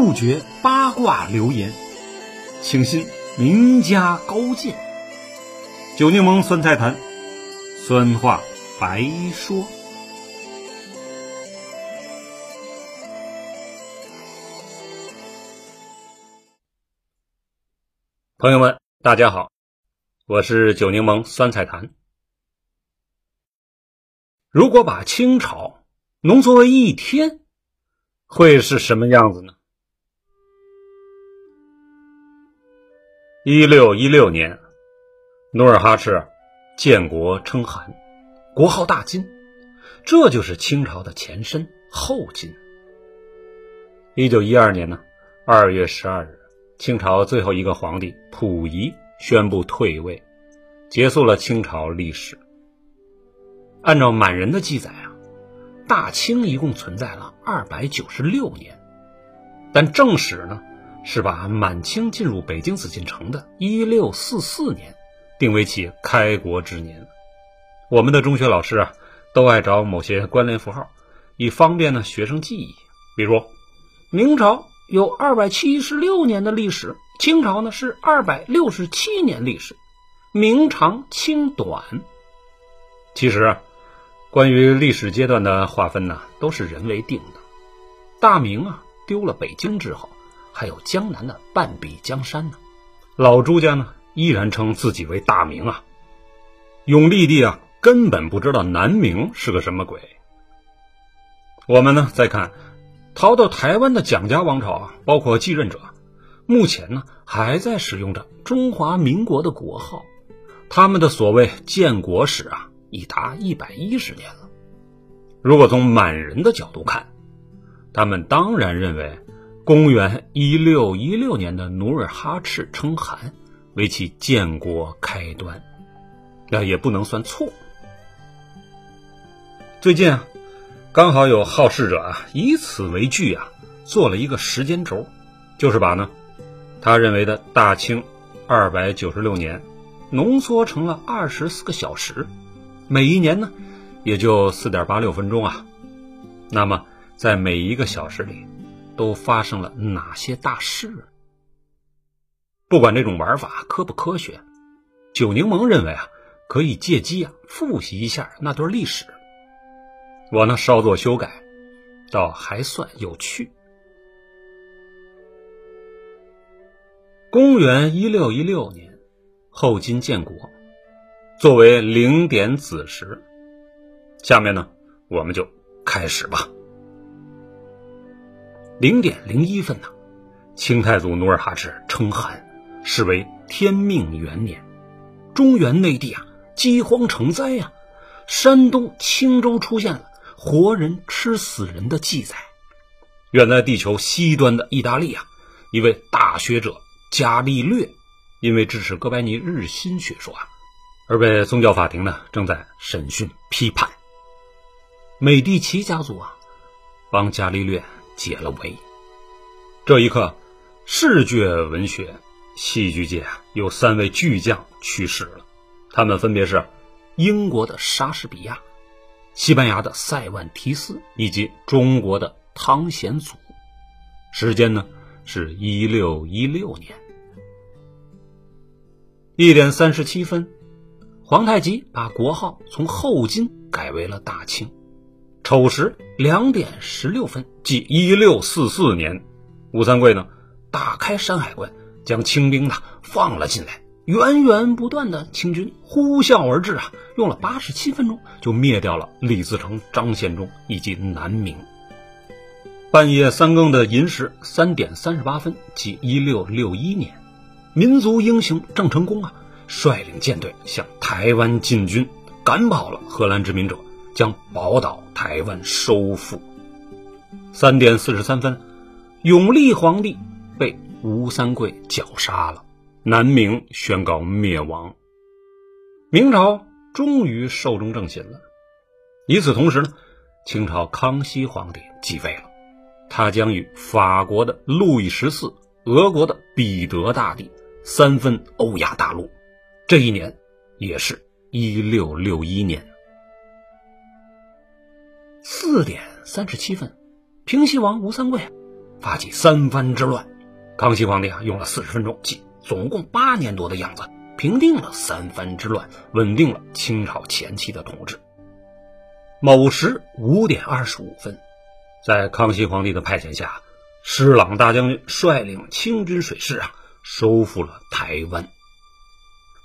不绝八卦流言，请信名家高见。九柠檬酸菜坛，酸话白说。朋友们，大家好，我是九柠檬酸菜坛。如果把清朝浓缩为一天，会是什么样子呢？一六一六年，努尔哈赤建国称汗，国号大金，这就是清朝的前身后金。一九一二年呢，二月十二日，清朝最后一个皇帝溥仪宣布退位，结束了清朝历史。按照满人的记载啊，大清一共存在了二百九十六年，但正史呢是把满清进入北京紫禁城的一六四四年定为其开国之年。我们的中学老师啊都爱找某些关联符号，以方便呢学生记忆。比如，明朝有二百七十六年的历史，清朝呢是二百六十七年历史，明长清短。其实啊。关于历史阶段的划分呢，都是人为定的。大明啊，丢了北京之后，还有江南的半壁江山呢。老朱家呢，依然称自己为大明啊。永历帝啊，根本不知道南明是个什么鬼。我们呢，再看逃到台湾的蒋家王朝啊，包括继任者，目前呢，还在使用着中华民国的国号。他们的所谓建国史啊。已达一百一十年了。如果从满人的角度看，他们当然认为公元一六一六年的努尔哈赤称汗为其建国开端，那也不能算错。最近啊，刚好有好事者啊以此为据啊做了一个时间轴，就是把呢他认为的大清二百九十六年浓缩成了二十四个小时。每一年呢，也就四点八六分钟啊。那么，在每一个小时里，都发生了哪些大事？不管这种玩法科不科学，九柠檬认为啊，可以借机啊复习一下那段历史。我呢稍作修改，倒还算有趣。公元一六一六年，后金建国。作为零点子时，下面呢，我们就开始吧。零点零一分呐，清太祖努尔哈赤称汗，是为天命元年。中原内地啊，饥荒成灾呀。山东青州出现了活人吃死人的记载。远在地球西端的意大利啊，一位大学者伽利略，因为支持哥白尼日心学说啊。而被宗教法庭呢正在审讯批判。美第奇家族啊，帮伽利略解了围。这一刻，视觉文学、戏剧界啊有三位巨匠去世了，他们分别是英国的莎士比亚、西班牙的塞万提斯以及中国的汤显祖。时间呢是一六一六年一点三十七分。皇太极把国号从后金改为了大清。丑时两点十六分，即一六四四年，吴三桂呢打开山海关，将清兵呢放了进来。源源不断的清军呼啸而至啊，用了八十七分钟就灭掉了李自成、张献忠以及南明。半夜三更的寅时三点三十八分，即一六六一年，民族英雄郑成功啊。率领舰队向台湾进军，赶跑了荷兰殖民者，将宝岛台湾收复。三点四十三分，永历皇帝被吴三桂绞杀了，南明宣告灭亡。明朝终于寿终正寝了。与此同时呢，清朝康熙皇帝继位了，他将与法国的路易十四、俄国的彼得大帝三分欧亚大陆。这一年，也是一六六一年，四点三十七分，平西王吴三桂发起三藩之乱。康熙皇帝啊，用了四十分钟，即总共八年多的样子，平定了三藩之乱，稳定了清朝前期的统治。某时五点二十五分，在康熙皇帝的派遣下，施琅大将军率领清军水师啊，收复了台湾。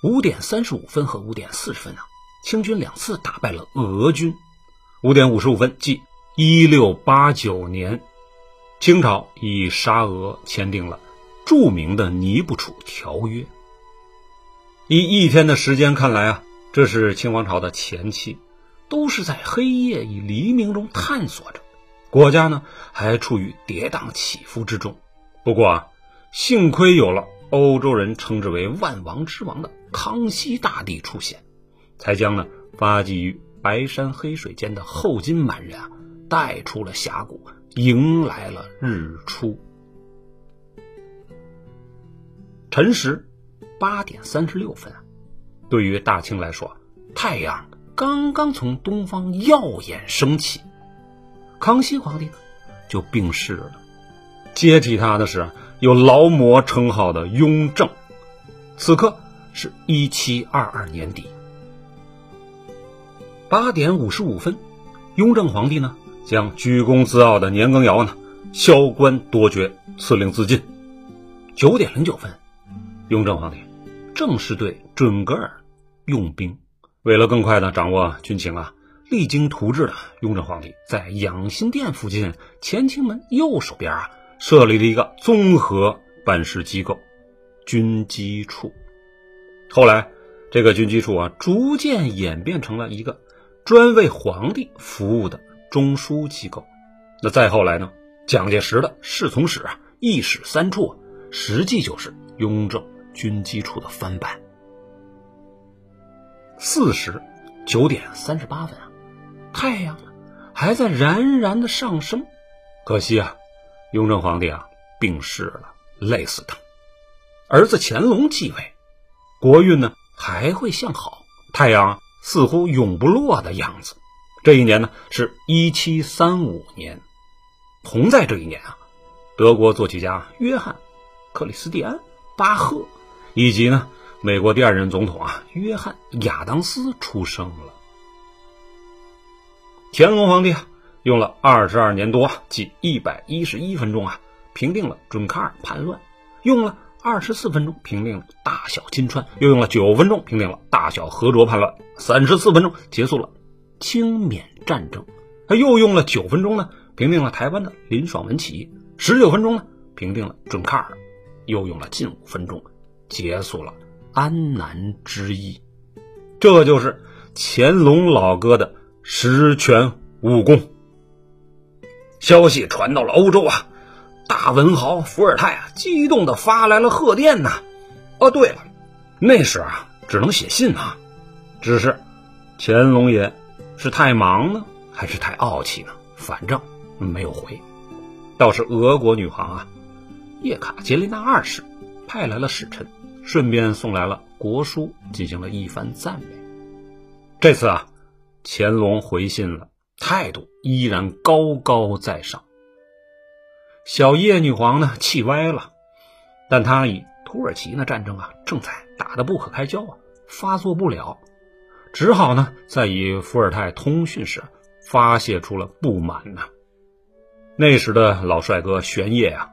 五点三十五分和五点四十分啊，清军两次打败了俄军。五点五十五分，即一六八九年。清朝与沙俄签订了著名的《尼布楚条约》。以一天的时间看来啊，这是清王朝的前期，都是在黑夜与黎明中探索着，国家呢还处于跌宕起伏之中。不过啊，幸亏有了欧洲人称之为“万王之王”的康熙大帝出现，才将呢发迹于白山黑水间的后金满人啊带出了峡谷。迎来了日出。辰时八点三十六分，对于大清来说，太阳刚刚从东方耀眼升起。康熙皇帝呢，就病逝了。接替他的是有劳模称号的雍正。此刻是一七二二年底，八点五十五分，雍正皇帝呢？将居功自傲的年羹尧呢削官夺爵，赐令自尽。九点零九分，雍正皇帝正式对准格尔用兵。为了更快的掌握军情啊，励精图治的雍正皇帝在养心殿附近乾清门右手边啊设立了一个综合办事机构——军机处。后来，这个军机处啊逐渐演变成了一个专为皇帝服务的。中枢机构，那再后来呢？蒋介石的侍从室啊，一室三处啊，实际就是雍正军机处的翻版。四时九点三十八分啊，太阳呢还在冉冉的上升，可惜啊，雍正皇帝啊病逝了，累死他。儿子乾隆继位，国运呢还会向好，太阳似乎永不落的样子。这一年呢，是一七三五年。同在这一年啊，德国作曲家约翰·克里斯蒂安·巴赫以及呢，美国第二任总统啊，约翰·亚当斯出生了。乾隆皇帝啊，用了二十二年多，即一百一十一分钟啊，平定了准噶尔叛乱；用了二十四分钟平定了大小金川；又用了九分钟平定了大小和卓叛乱；三十四分钟结束了。清缅战争，他又用了九分钟呢，平定了台湾的林爽文起义；十九分钟呢，平定了准噶尔；又用了近五分钟，结束了安南之役。这就是乾隆老哥的十全武功。消息传到了欧洲啊，大文豪伏尔泰啊，激动的发来了贺电呐。哦，对了，那时啊，只能写信啊，只是乾隆爷。是太忙呢，还是太傲气呢？反正没有回。倒是俄国女皇啊，叶卡捷琳娜二世派来了使臣，顺便送来了国书，进行了一番赞美。这次啊，乾隆回信了，态度依然高高在上。小叶女皇呢，气歪了，但她以土耳其那战争啊，正在打得不可开交啊，发作不了。只好呢，在与伏尔泰通讯时发泄出了不满呢。那时的老帅哥玄烨啊，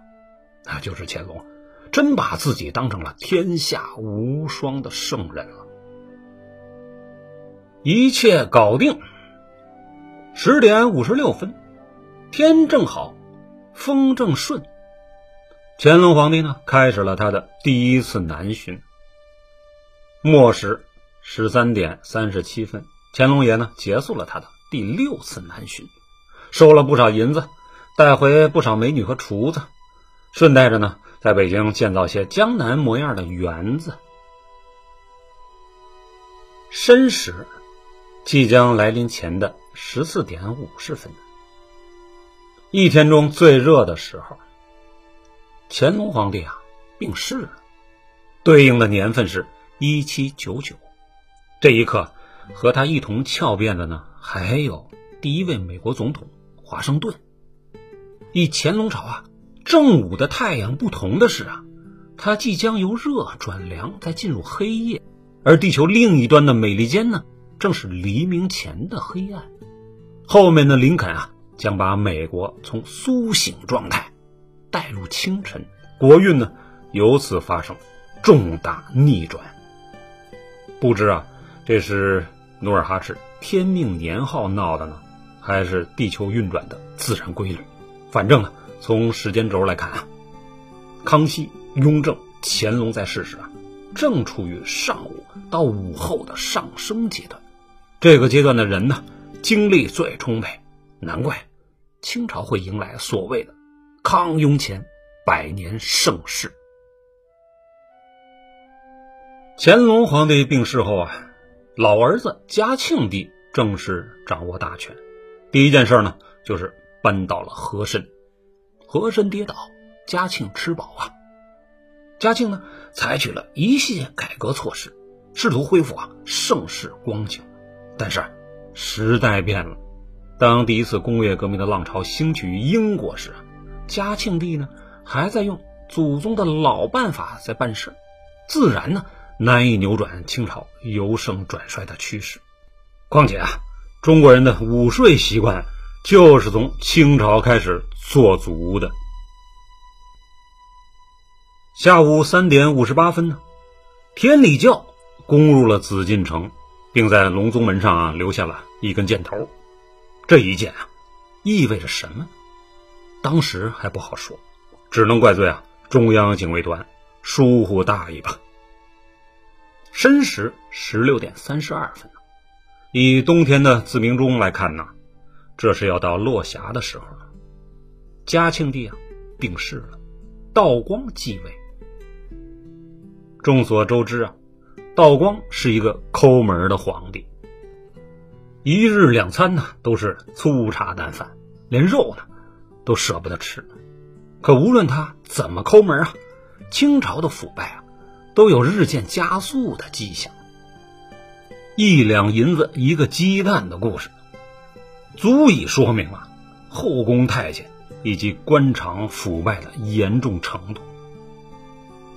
啊就是乾隆，真把自己当成了天下无双的圣人了。一切搞定，十点五十六分，天正好，风正顺。乾隆皇帝呢，开始了他的第一次南巡。末时。十三点三十七分，乾隆爷呢结束了他的第六次南巡，收了不少银子，带回不少美女和厨子，顺带着呢在北京建造些江南模样的园子。申时，即将来临前的十四点五十分，一天中最热的时候，乾隆皇帝啊病逝了，对应的年份是一七九九。这一刻，和他一同翘辫的呢，还有第一位美国总统华盛顿。以乾隆朝啊，正午的太阳不同的是啊，它即将由热转凉，再进入黑夜；而地球另一端的美利坚呢，正是黎明前的黑暗。后面的林肯啊，将把美国从苏醒状态带入清晨，国运呢由此发生重大逆转。不知啊，这是努尔哈赤天命年号闹的呢，还是地球运转的自然规律？反正呢，从时间轴来看啊，康熙、雍正、乾隆在世时啊，正处于上午到午后的上升阶段，这个阶段的人呢。精力最充沛，难怪清朝会迎来所谓的康雍乾百年盛世。乾隆皇帝病逝后啊，老儿子嘉庆帝正式掌握大权。第一件事呢，就是搬到了和珅。和珅跌倒，嘉庆吃饱啊。嘉庆呢，采取了一系列改革措施，试图恢复啊盛世光景，但是。时代变了，当第一次工业革命的浪潮兴起于英国时，嘉庆帝呢还在用祖宗的老办法在办事，自然呢难以扭转清朝由盛转衰的趋势。况且啊，中国人的午睡习惯就是从清朝开始做足的。下午三点五十八分呢，天理教攻入了紫禁城。并在隆宗门上啊留下了一根箭头，这一剑啊，意味着什么？当时还不好说，只能怪罪啊中央警卫团疏忽大意吧。申时十六点三十二分，以冬天的自鸣钟来看呢，这是要到落霞的时候了。嘉庆帝啊病逝了，道光继位。众所周知啊。道光是一个抠门的皇帝，一日两餐呢都是粗茶淡饭，连肉呢都舍不得吃。可无论他怎么抠门啊，清朝的腐败啊都有日渐加速的迹象。一两银子一个鸡蛋的故事，足以说明啊后宫太监以及官场腐败的严重程度。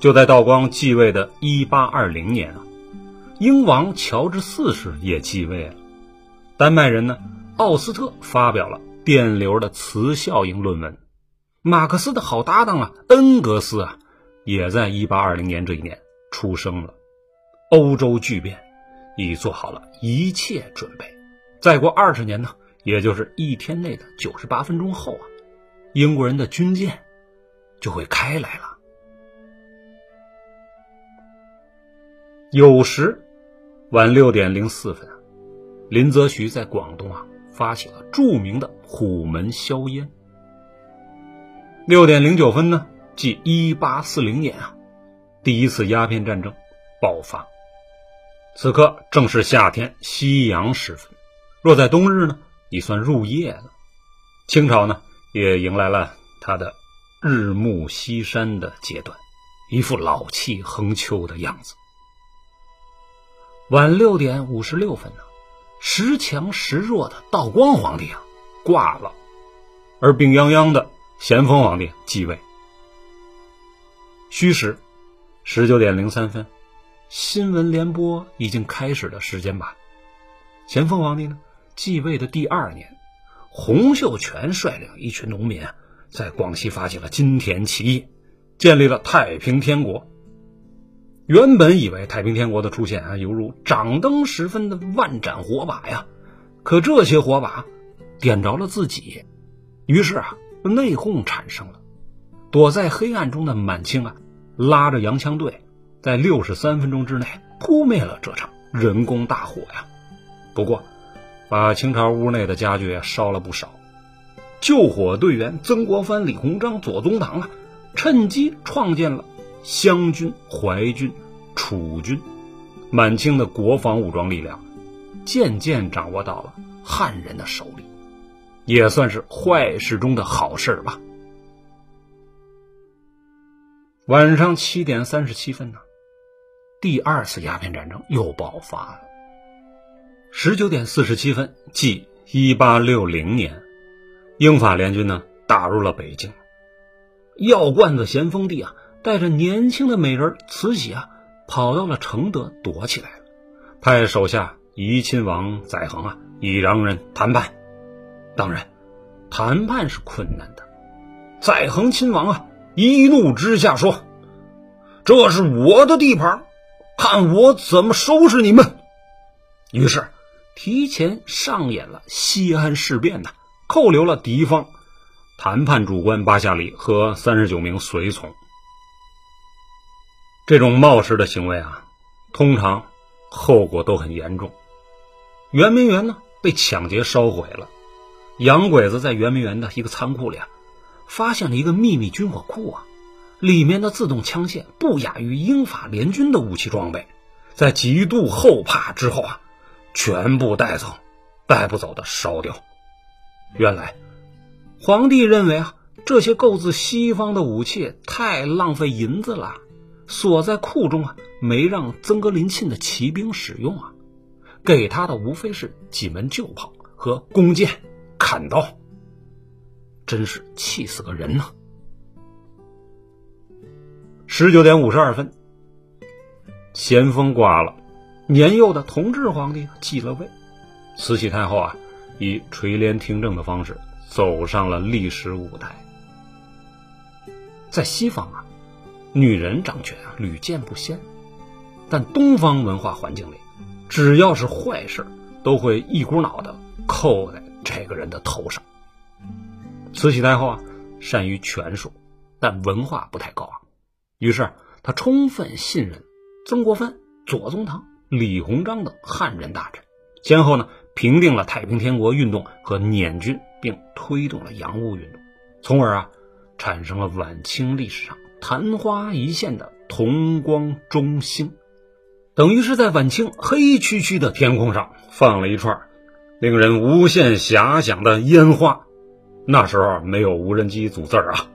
就在道光继位的一八二零年啊。英王乔治四世也继位了，丹麦人呢，奥斯特发表了电流的磁效应论文，马克思的好搭档啊，恩格斯啊，也在一八二零年这一年出生了。欧洲巨变已做好了一切准备，再过二十年呢，也就是一天内的九十八分钟后啊，英国人的军舰就会开来了。有时。晚六点零四分，林则徐在广东啊发起了著名的虎门销烟。六点零九分呢，即一八四零年啊，第一次鸦片战争爆发。此刻正是夏天夕阳时分，若在冬日呢，已算入夜了。清朝呢，也迎来了他的日暮西山的阶段，一副老气横秋的样子。晚六点五十六分呢，时强时弱的道光皇帝啊挂了，而病殃殃的咸丰皇帝继位。戌时，十九点零三分，新闻联播已经开始的时间吧。咸丰皇帝呢继位的第二年，洪秀全率领一群农民在广西发起了金田起义，建立了太平天国。原本以为太平天国的出现啊，犹如掌灯时分的万盏火把呀，可这些火把点着了自己，于是啊，内讧产生了。躲在黑暗中的满清啊，拉着洋枪队，在六十三分钟之内扑灭了这场人工大火呀。不过，把清朝屋内的家具烧了不少。救火队员曾国藩、李鸿章、左宗棠啊，趁机创建了。湘军、淮军、楚军，满清的国防武装力量渐渐掌握到了汉人的手里，也算是坏事中的好事吧。晚上七点三十七分呢，第二次鸦片战争又爆发了。十九点四十七分，即一八六零年，英法联军呢打入了北京。药罐子咸丰帝啊，带着年轻的美人慈禧啊，跑到了承德躲起来了，派手下怡亲王载衡啊，以洋人谈判。当然，谈判是困难的。载衡亲王啊，一怒之下说：“这是我的地盘，看我怎么收拾你们！”于是，提前上演了西安事变呐，扣留了敌方。谈判主官巴夏里和三十九名随从，这种冒失的行为啊，通常后果都很严重。圆明园呢被抢劫烧毁了，洋鬼子在圆明园的一个仓库里啊，发现了一个秘密军火库啊，里面的自动枪械不亚于英法联军的武器装备，在极度后怕之后啊，全部带走，带不走的烧掉。原来。皇帝认为啊，这些购自西方的武器太浪费银子了，锁在库中啊，没让曾格林沁的骑兵使用啊，给他的无非是几门旧炮和弓箭、砍刀，真是气死个人呐！十九点五十二分，咸丰挂了，年幼的同治皇帝继了位，慈禧太后啊，以垂帘听政的方式。走上了历史舞台。在西方啊，女人掌权啊屡见不鲜，但东方文化环境里，只要是坏事，都会一股脑的扣在这个人的头上。慈禧太后啊，善于权术，但文化不太高啊，于是她充分信任曾国藩、左宗棠、李鸿章等汉人大臣，先后呢平定了太平天国运动和捻军。并推动了洋务运动，从而啊，产生了晚清历史上昙花一现的同光中兴，等于是在晚清黑黢黢的天空上放了一串令人无限遐想的烟花。那时候没有无人机组字儿啊。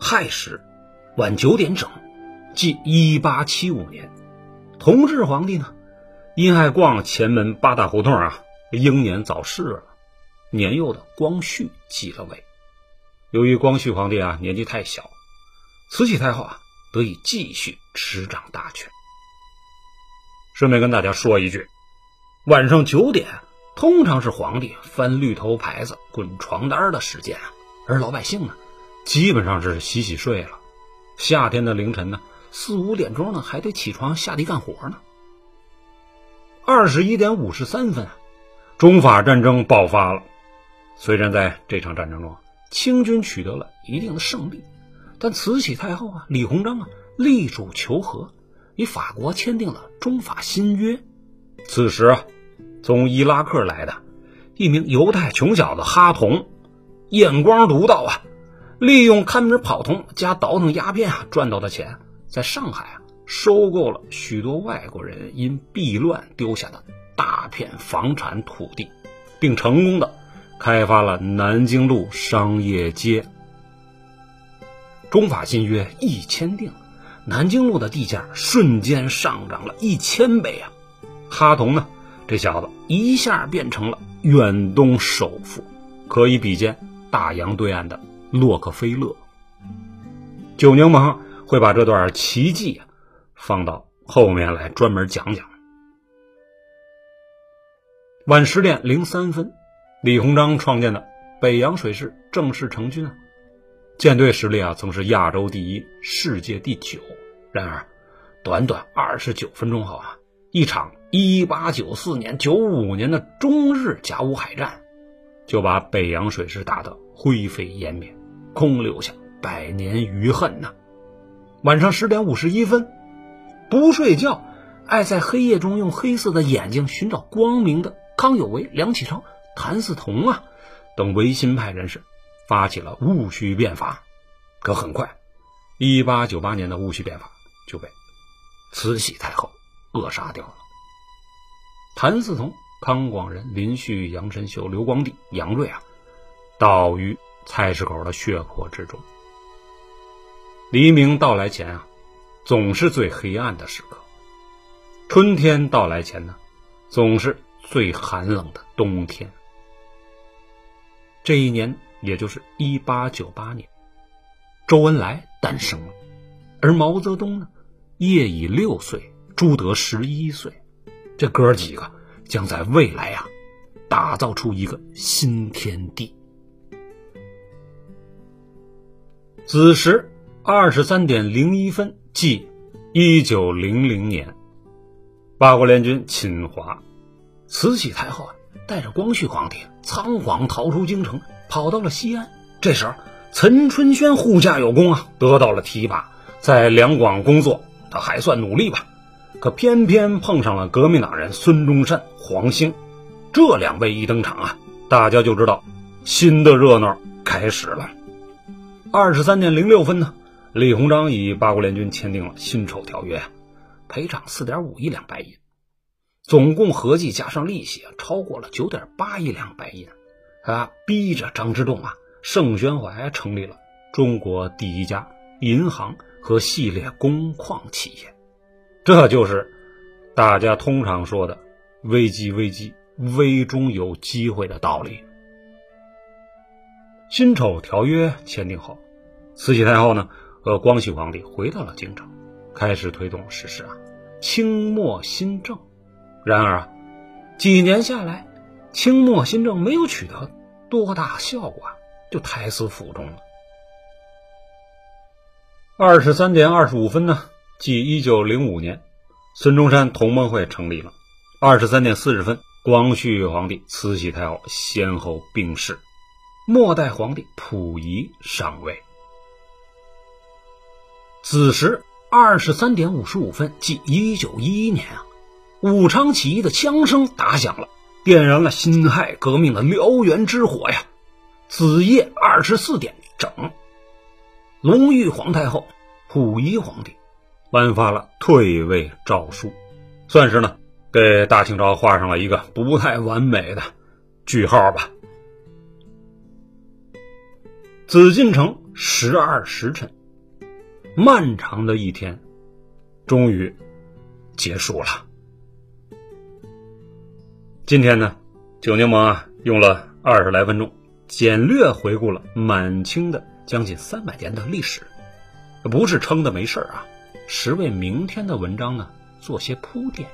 亥时，晚九点整，即一八七五年，同治皇帝呢，因爱逛前门八大胡同啊。英年早逝了，年幼的光绪继了位。由于光绪皇帝啊年纪太小，慈禧太后啊得以继续执掌大权。顺便跟大家说一句，晚上九点通常是皇帝翻绿头牌子、滚床单的时间啊，而老百姓呢，基本上是洗洗睡了。夏天的凌晨呢，四五点钟呢还得起床下地干活呢。二十一点五十三分。中法战争爆发了，虽然在这场战争中，清军取得了一定的胜利，但慈禧太后啊、李鸿章啊力主求和，与法国签订了中法新约。此时啊，从伊拉克来的一名犹太穷小子哈同，眼光独到啊，利用看门跑通加倒腾鸦片啊赚到的钱，在上海啊收购了许多外国人因避乱丢下的。大片房产土地，并成功的开发了南京路商业街。中法新约一签订，南京路的地价瞬间上涨了一千倍啊！哈同呢，这小子一下变成了远东首富，可以比肩大洋对岸的洛克菲勒。九柠檬会把这段奇迹放到后面来专门讲讲。晚十点零三分，李鸿章创建的北洋水师正式成军啊！舰队实力啊，曾是亚洲第一，世界第九。然而，短短二十九分钟后啊，一场一八九四年、九五年的中日甲午海战，就把北洋水师打得灰飞烟灭，空留下百年余恨呐！晚上十点五十一分，不睡觉，爱在黑夜中用黑色的眼睛寻找光明的。康有为、梁启超、谭嗣同啊等维新派人士发起了戊戌变法，可很快，一八九八年的戊戌变法就被慈禧太后扼杀掉了。谭嗣同、康广仁、林旭、杨神秀、刘光第、杨锐啊，倒于菜市口的血泊之中。黎明到来前啊，总是最黑暗的时刻；春天到来前呢，总是。最寒冷的冬天。这一年也就是一八九八年，周恩来诞生了，而毛泽东呢，业已六岁，朱德十一岁，这哥几个将在未来啊，打造出一个新天地。子时二十三点零一分，即一九零零年，八国联军侵华，慈禧太后啊带着光绪皇帝仓皇逃出京城，跑到了西安。这时候，岑春轩护驾有功啊，得到了提拔，在两广工作，他还算努力吧。可偏偏碰上了革命党人孙中山、黄兴，这两位一登场啊，大家就知道新的热闹开始了。二十三点零六分呢，李鸿章与八国联军签订了辛丑条约，赔偿四点五亿两白银，总共合计加上利息超过了九点八亿两白银，啊，逼着张之洞啊、盛宣怀成立了中国第一家银行和系列工矿企业，这就是大家通常说的“危机危机，危中有机会”的道理。辛丑条约签订后，慈禧太后呢和光绪皇帝回到了京城，开始推动实施啊清末新政。然而啊，几年下来，清末新政没有取得多大效果，就胎死腹中了。二十三点二十五分呢，即一九零五年，孙中山同盟会成立了。二十三点四十分，光绪皇帝、慈禧太后先后病逝。末代皇帝溥仪上位。子时二十三点五十五分，即一九一一年啊，武昌起义的枪声打响了，点燃了辛亥革命的燎原之火呀！子夜二十四点整，隆裕皇太后、溥仪皇帝颁发了退位诏书，算是呢给大清朝画上了一个不太完美的句号吧。紫禁城十二时辰，漫长的一天，终于结束了。今天呢，九柠檬啊，用了二十来分钟，简略回顾了满清的将近三百年的历史，不是撑的没事啊，是为明天的文章呢做些铺垫。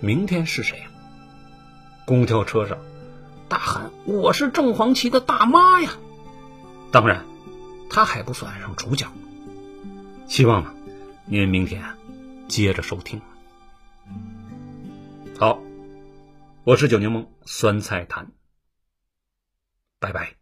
明天是谁呀？公交车上大喊：“我是正黄旗的大妈呀！”当然，他还不算上主角。希望呢，您明天接着收听。好，我是九柠檬酸菜坛，拜拜。